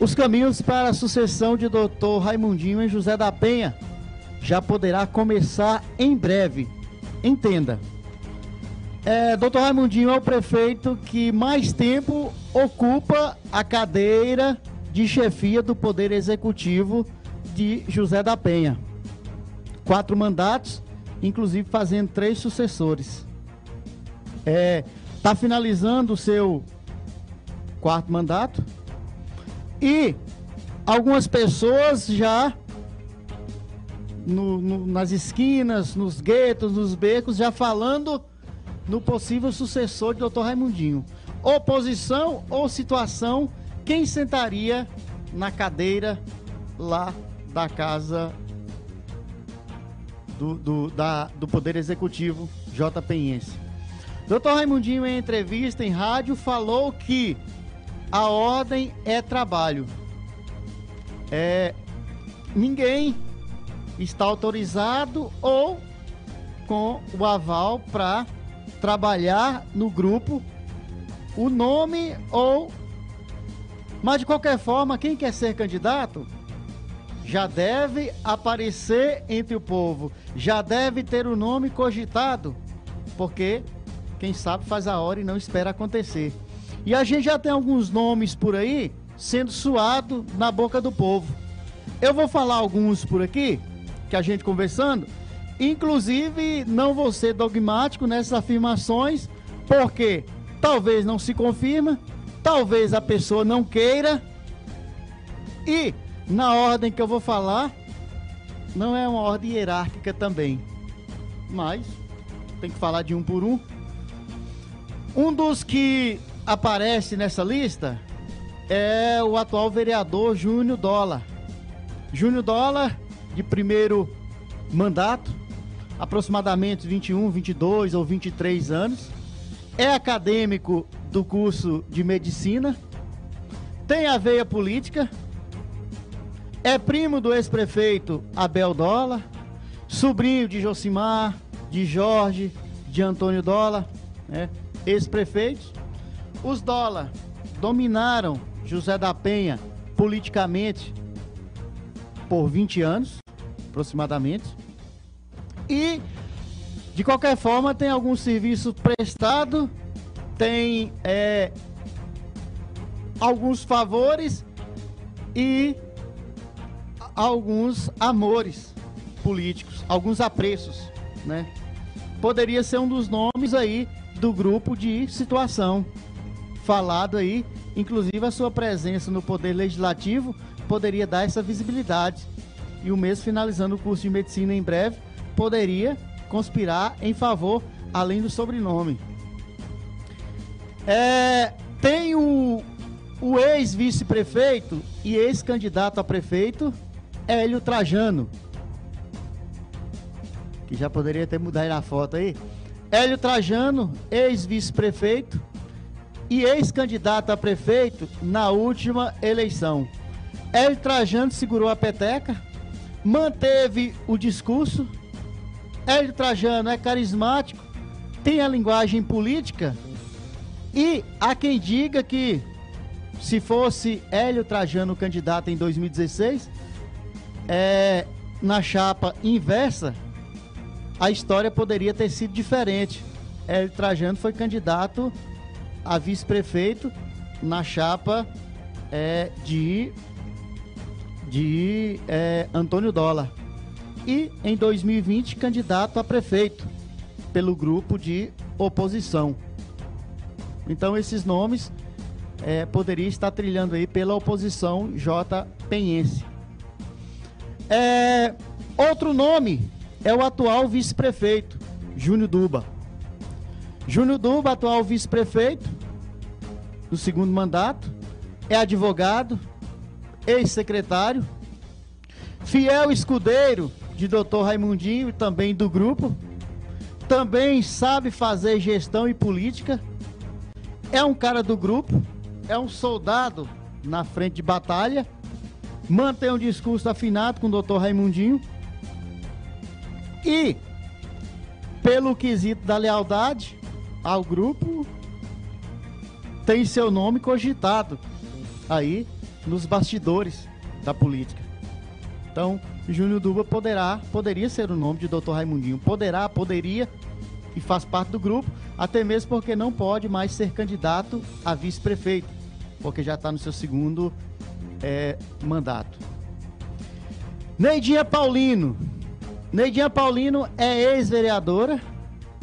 Os caminhos para a sucessão de Dr. Raimundinho em José da Penha já poderá começar em breve. Entenda. É, Dr. Raimundinho é o prefeito que mais tempo ocupa a cadeira de chefia do Poder Executivo de José da Penha. Quatro mandatos, inclusive fazendo três sucessores. Está é, tá finalizando o seu quarto mandato e algumas pessoas já no, no, nas esquinas, nos guetos, nos becos, já falando no possível sucessor de Dr. Raimundinho. Oposição ou situação, quem sentaria na cadeira lá da casa do, do, da, do Poder Executivo JPense. Dr. Raimundinho, em entrevista em rádio, falou que a ordem é trabalho. É, ninguém está autorizado ou com o aval para trabalhar no grupo o nome ou. Mas de qualquer forma, quem quer ser candidato já deve aparecer entre o povo, já deve ter o nome cogitado, porque quem sabe faz a hora e não espera acontecer. E a gente já tem alguns nomes por aí sendo suado na boca do povo. Eu vou falar alguns por aqui, que a gente conversando. Inclusive, não vou ser dogmático nessas afirmações, porque talvez não se confirma, talvez a pessoa não queira. E na ordem que eu vou falar, não é uma ordem hierárquica também. Mas tem que falar de um por um. Um dos que aparece nessa lista é o atual vereador Júnior Dola. Júnior Dola, de primeiro mandato, aproximadamente 21, 22 ou 23 anos, é acadêmico do curso de medicina, tem a veia política, é primo do ex-prefeito Abel Dola, sobrinho de Josimar, de Jorge, de Antônio Dola, né, ex-prefeitos os dólar dominaram José da Penha politicamente por 20 anos, aproximadamente. E, de qualquer forma, tem algum serviço prestado, tem é, alguns favores e alguns amores políticos, alguns apreços, né? Poderia ser um dos nomes aí do grupo de situação falado aí, inclusive a sua presença no Poder Legislativo poderia dar essa visibilidade. E o mesmo finalizando o curso de medicina em breve, poderia conspirar em favor, além do sobrenome. É, tem o, o ex-vice-prefeito e ex-candidato a prefeito, Hélio Trajano. Que já poderia ter mudado na foto aí. Hélio Trajano, ex-vice-prefeito, e ex-candidato a prefeito na última eleição. El Trajano segurou a peteca, manteve o discurso. Hélio Trajano é carismático, tem a linguagem política e há quem diga que se fosse Hélio Trajano candidato em 2016, é, na chapa inversa, a história poderia ter sido diferente. Hélio Trajano foi candidato a vice-prefeito na chapa é, de, de é, Antônio Dólar. E em 2020, candidato a prefeito pelo grupo de oposição. Então, esses nomes é, poderiam estar trilhando aí pela oposição J. Penhense. É, outro nome é o atual vice-prefeito, Júnior Duba. Júnior Duba, atual vice-prefeito do segundo mandato, é advogado, ex-secretário, fiel escudeiro de Dr. Raimundinho e também do grupo, também sabe fazer gestão e política, é um cara do grupo, é um soldado na frente de batalha, mantém um discurso afinado com o Dr. Raimundinho e, pelo quesito da lealdade, ao grupo, tem seu nome cogitado aí nos bastidores da política. Então, Júnior Duba poderá, poderia ser o nome de Dr. Raimundinho. Poderá, poderia e faz parte do grupo, até mesmo porque não pode mais ser candidato a vice-prefeito, porque já está no seu segundo é, mandato. Neidinha Paulino. Neidinha Paulino é ex-vereadora,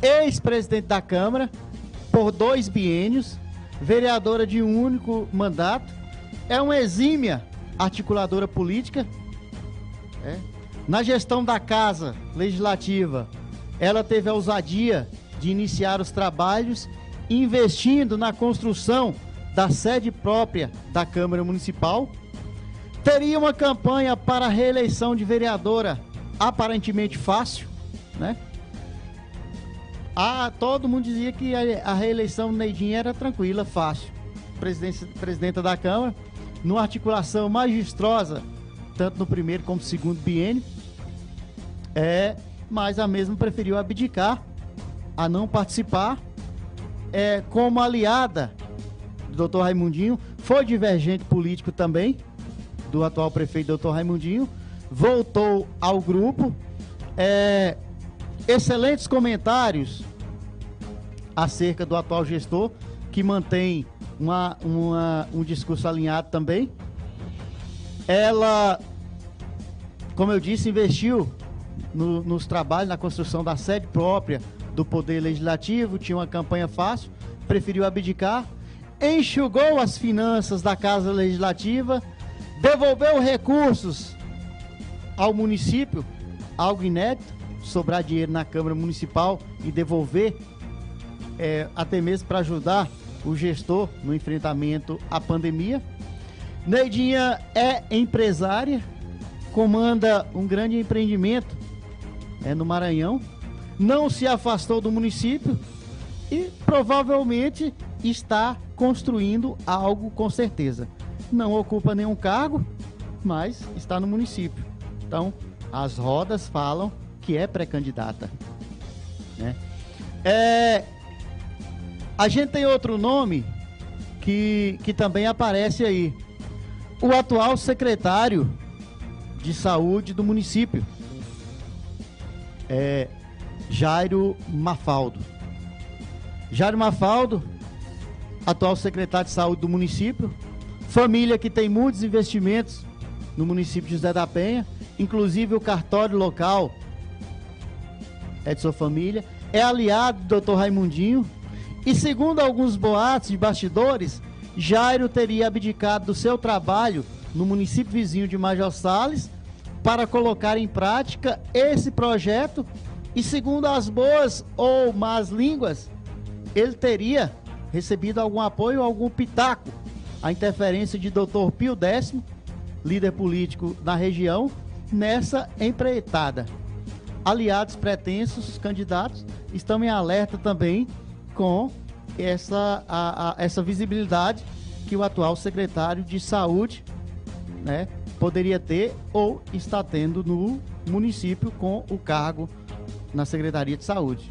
ex-presidente da Câmara, por dois biênios, vereadora de um único mandato, é uma exímia articuladora política. É. Na gestão da Casa Legislativa, ela teve a ousadia de iniciar os trabalhos investindo na construção da sede própria da Câmara Municipal. Teria uma campanha para a reeleição de vereadora aparentemente fácil, né? Ah, todo mundo dizia que a, reeleição do Neidinha era tranquila, fácil. Presidenta da Câmara, numa articulação magistrosa, tanto no primeiro como no segundo biênio, é, mas a mesma preferiu abdicar, a não participar, é, como aliada do doutor Raimundinho, foi divergente político também, do atual prefeito doutor Raimundinho, voltou ao grupo, é, excelentes comentários acerca do atual gestor, que mantém uma, uma, um discurso alinhado também. Ela, como eu disse, investiu no, nos trabalhos, na construção da sede própria do Poder Legislativo, tinha uma campanha fácil, preferiu abdicar, enxugou as finanças da Casa Legislativa, devolveu recursos ao município, algo inédito, sobrar dinheiro na Câmara Municipal e devolver, é, até mesmo para ajudar o gestor no enfrentamento à pandemia. Neidinha é empresária, comanda um grande empreendimento é, no Maranhão, não se afastou do município e provavelmente está construindo algo com certeza. Não ocupa nenhum cargo, mas está no município. Então, as rodas falam que é pré-candidata. Né? É, a gente tem outro nome que, que também aparece aí. O atual secretário de saúde do município, é Jairo Mafaldo. Jairo Mafaldo, atual secretário de saúde do município, família que tem muitos investimentos no município de José da Penha, inclusive o cartório local é de sua família, é aliado do Dr. Raimundinho, e segundo alguns boatos de bastidores, Jairo teria abdicado do seu trabalho no município vizinho de Major Sales para colocar em prática esse projeto e segundo as boas ou más línguas, ele teria recebido algum apoio, algum pitaco, a interferência de Dr. Pio Décimo, líder político da região, nessa empreitada. Aliados pretensos, candidatos, estão em alerta também com essa, a, a, essa visibilidade que o atual secretário de saúde né, poderia ter ou está tendo no município com o cargo na Secretaria de Saúde.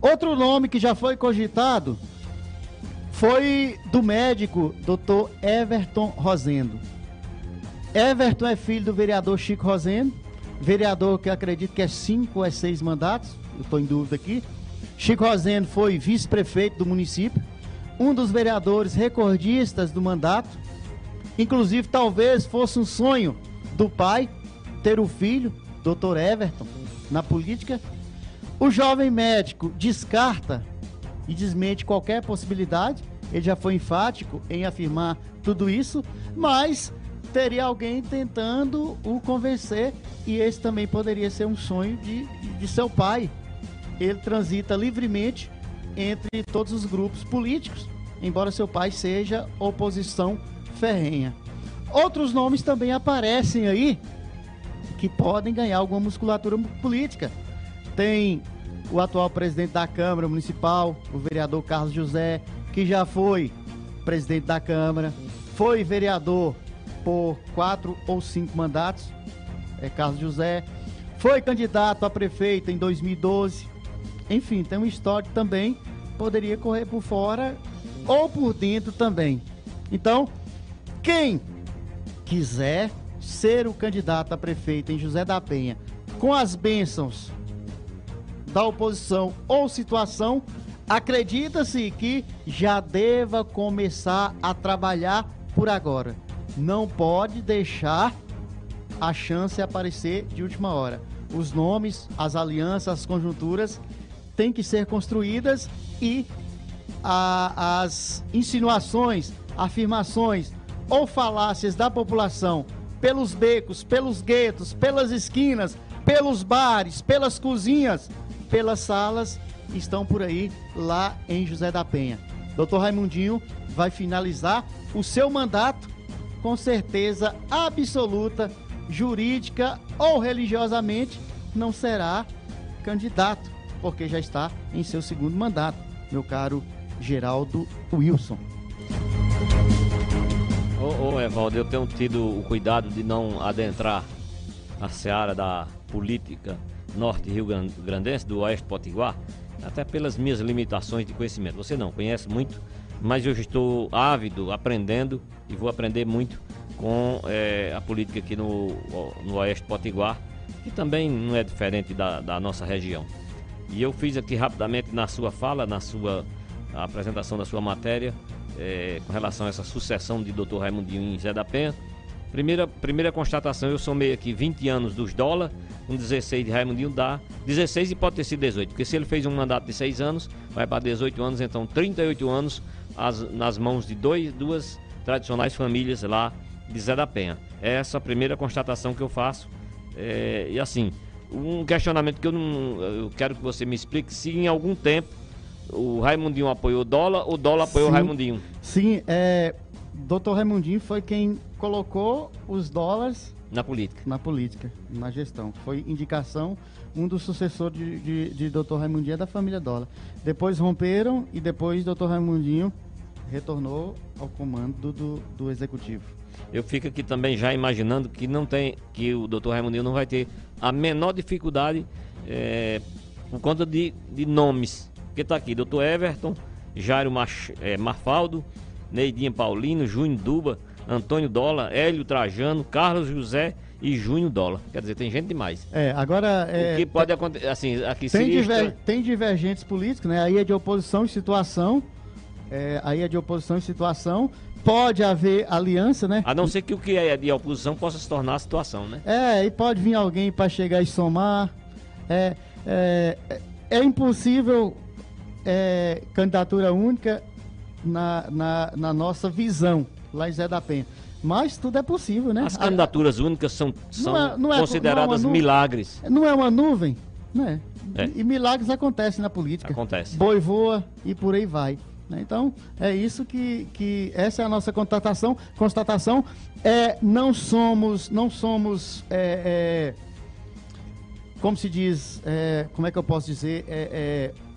Outro nome que já foi cogitado foi do médico Dr. Everton Rosendo. Everton é filho do vereador Chico Rosendo, vereador que acredito que é cinco ou é seis mandatos, eu estou em dúvida aqui. Chico Rosendo foi vice-prefeito do município, um dos vereadores recordistas do mandato. Inclusive, talvez fosse um sonho do pai ter o filho, Dr. Everton, na política. O jovem médico descarta e desmente qualquer possibilidade. Ele já foi enfático em afirmar tudo isso, mas teria alguém tentando o convencer e esse também poderia ser um sonho de, de seu pai. Ele transita livremente entre todos os grupos políticos, embora seu pai seja oposição ferrenha. Outros nomes também aparecem aí que podem ganhar alguma musculatura política. Tem o atual presidente da Câmara Municipal, o vereador Carlos José, que já foi presidente da Câmara, foi vereador por quatro ou cinco mandatos, é Carlos José, foi candidato a prefeito em 2012. Enfim, tem um histórico também, poderia correr por fora ou por dentro também. Então, quem quiser ser o candidato a prefeito em José da Penha com as bênçãos da oposição ou situação, acredita-se que já deva começar a trabalhar por agora. Não pode deixar a chance aparecer de última hora. Os nomes, as alianças, as conjunturas têm que ser construídas e a, as insinuações, afirmações ou falácias da população pelos becos, pelos guetos, pelas esquinas, pelos bares, pelas cozinhas, pelas salas, estão por aí lá em José da Penha. Doutor Raimundinho vai finalizar o seu mandato com certeza absoluta, jurídica ou religiosamente, não será candidato, porque já está em seu segundo mandato, meu caro Geraldo Wilson. Ô, ô Evaldo, eu tenho tido o cuidado de não adentrar a seara da política norte Rio Grandense, do Oeste Potiguar, até pelas minhas limitações de conhecimento. Você não conhece muito, mas eu estou ávido, aprendendo e vou aprender muito com é, a política aqui no, no Oeste Potiguar, que também não é diferente da, da nossa região. E eu fiz aqui rapidamente na sua fala, na sua apresentação da sua matéria, é, com relação a essa sucessão de Dr. Raimundinho em Zé da Penha. Primeira, primeira constatação, eu somei aqui 20 anos dos dólares, um 16 de Raimundinho dá 16 e pode ter sido 18, porque se ele fez um mandato de 6 anos, vai para 18 anos, então 38 anos as, nas mãos de dois, duas tradicionais famílias lá de Zé da Penha. É essa a primeira constatação que eu faço. É, e assim, um questionamento que eu não eu quero que você me explique se em algum tempo o Raimundinho apoiou o dólar ou o dólar apoiou sim, o Raimundinho. Sim, é, Dr. Raimundinho foi quem colocou os dólares na política. Na política, na gestão. Foi indicação, um dos sucessores de, de, de Dr. Raimundinho é da família Dólar. Depois romperam e depois Dr. Raimundinho retornou ao comando do, do, executivo. Eu fico aqui também já imaginando que não tem, que o Dr. Raimundinho não vai ter a menor dificuldade é, por conta de, de nomes. Porque está aqui, Dr. Everton, Jairo Mach, é, Marfaldo, Neidinha Paulino, Júnior Duba, Antônio Dola, Hélio Trajano, Carlos José e Júnior Dola. Quer dizer, tem gente demais. É, agora. É, o que pode acontecer. Assim, aqui tem, diver, tem divergentes políticos, né? Aí é de oposição e situação. É, aí é de oposição e situação. Pode haver aliança, né? A não ser que o que é de oposição possa se tornar a situação, né? É, e pode vir alguém para chegar e somar. É, é, é impossível é, candidatura única na, na, na nossa visão lá em Zé da Penha. Mas tudo é possível, né? As candidaturas únicas são, são não é, não é, consideradas não é milagres. Não é uma nuvem, né? É. E milagres acontecem na política. Acontece. Boi voa e por aí vai. Né? Então, é isso que, que essa é a nossa constatação. Constatação é não somos, não somos, é, é, como se diz, é, como é que eu posso dizer, é, é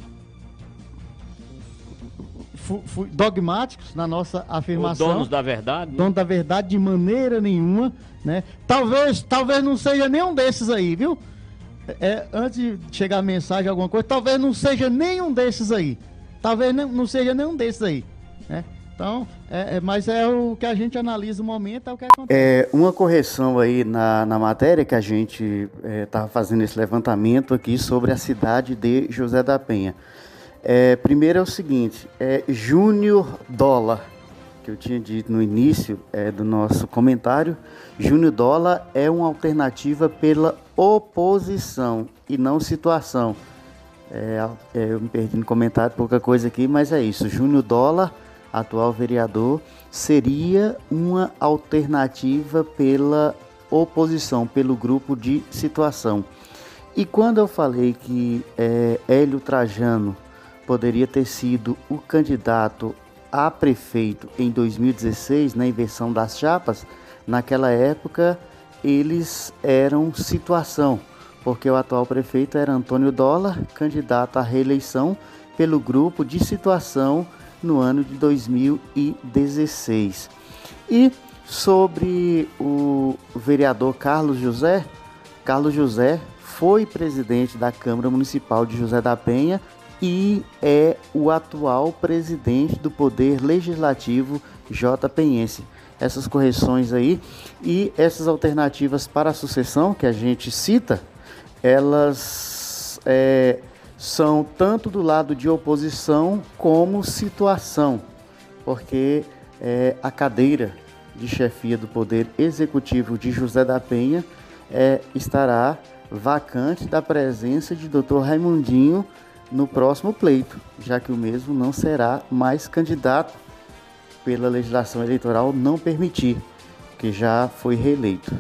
dogmáticos na nossa afirmação. donos da verdade. Donos da verdade de maneira nenhuma, né? Talvez, talvez não seja nenhum desses aí, viu? É, antes de chegar a mensagem, alguma coisa, talvez não seja nenhum desses aí. Talvez não seja nenhum desses aí, né? Então, é, é, mas é o que a gente analisa o momento, é o que acontece. É, uma correção aí na, na matéria que a gente estava é, fazendo esse levantamento aqui sobre a cidade de José da Penha. É, primeiro é o seguinte, é Júnior Dólar, que eu tinha dito no início do nosso comentário. Júnior Dólar é uma alternativa pela oposição e não situação. É, é, eu me perdi no comentário, pouca coisa aqui, mas é isso. Júnior Dólar, atual vereador, seria uma alternativa pela oposição, pelo grupo de situação. E quando eu falei que é, Hélio Trajano poderia ter sido o candidato a prefeito em 2016, na inversão das chapas, naquela época eles eram situação, porque o atual prefeito era Antônio Dólar, candidato à reeleição pelo grupo de situação no ano de 2016. E sobre o vereador Carlos José, Carlos José foi presidente da Câmara Municipal de José da Penha e é o atual presidente do Poder Legislativo JPense. essas correções aí e essas alternativas para a sucessão que a gente cita, elas é, são tanto do lado de oposição como situação, porque é, a cadeira de chefia do Poder Executivo de José da Penha é, estará vacante da presença de Dr. Raimundinho no próximo pleito, já que o mesmo não será mais candidato pela legislação eleitoral não permitir, que já foi reeleito.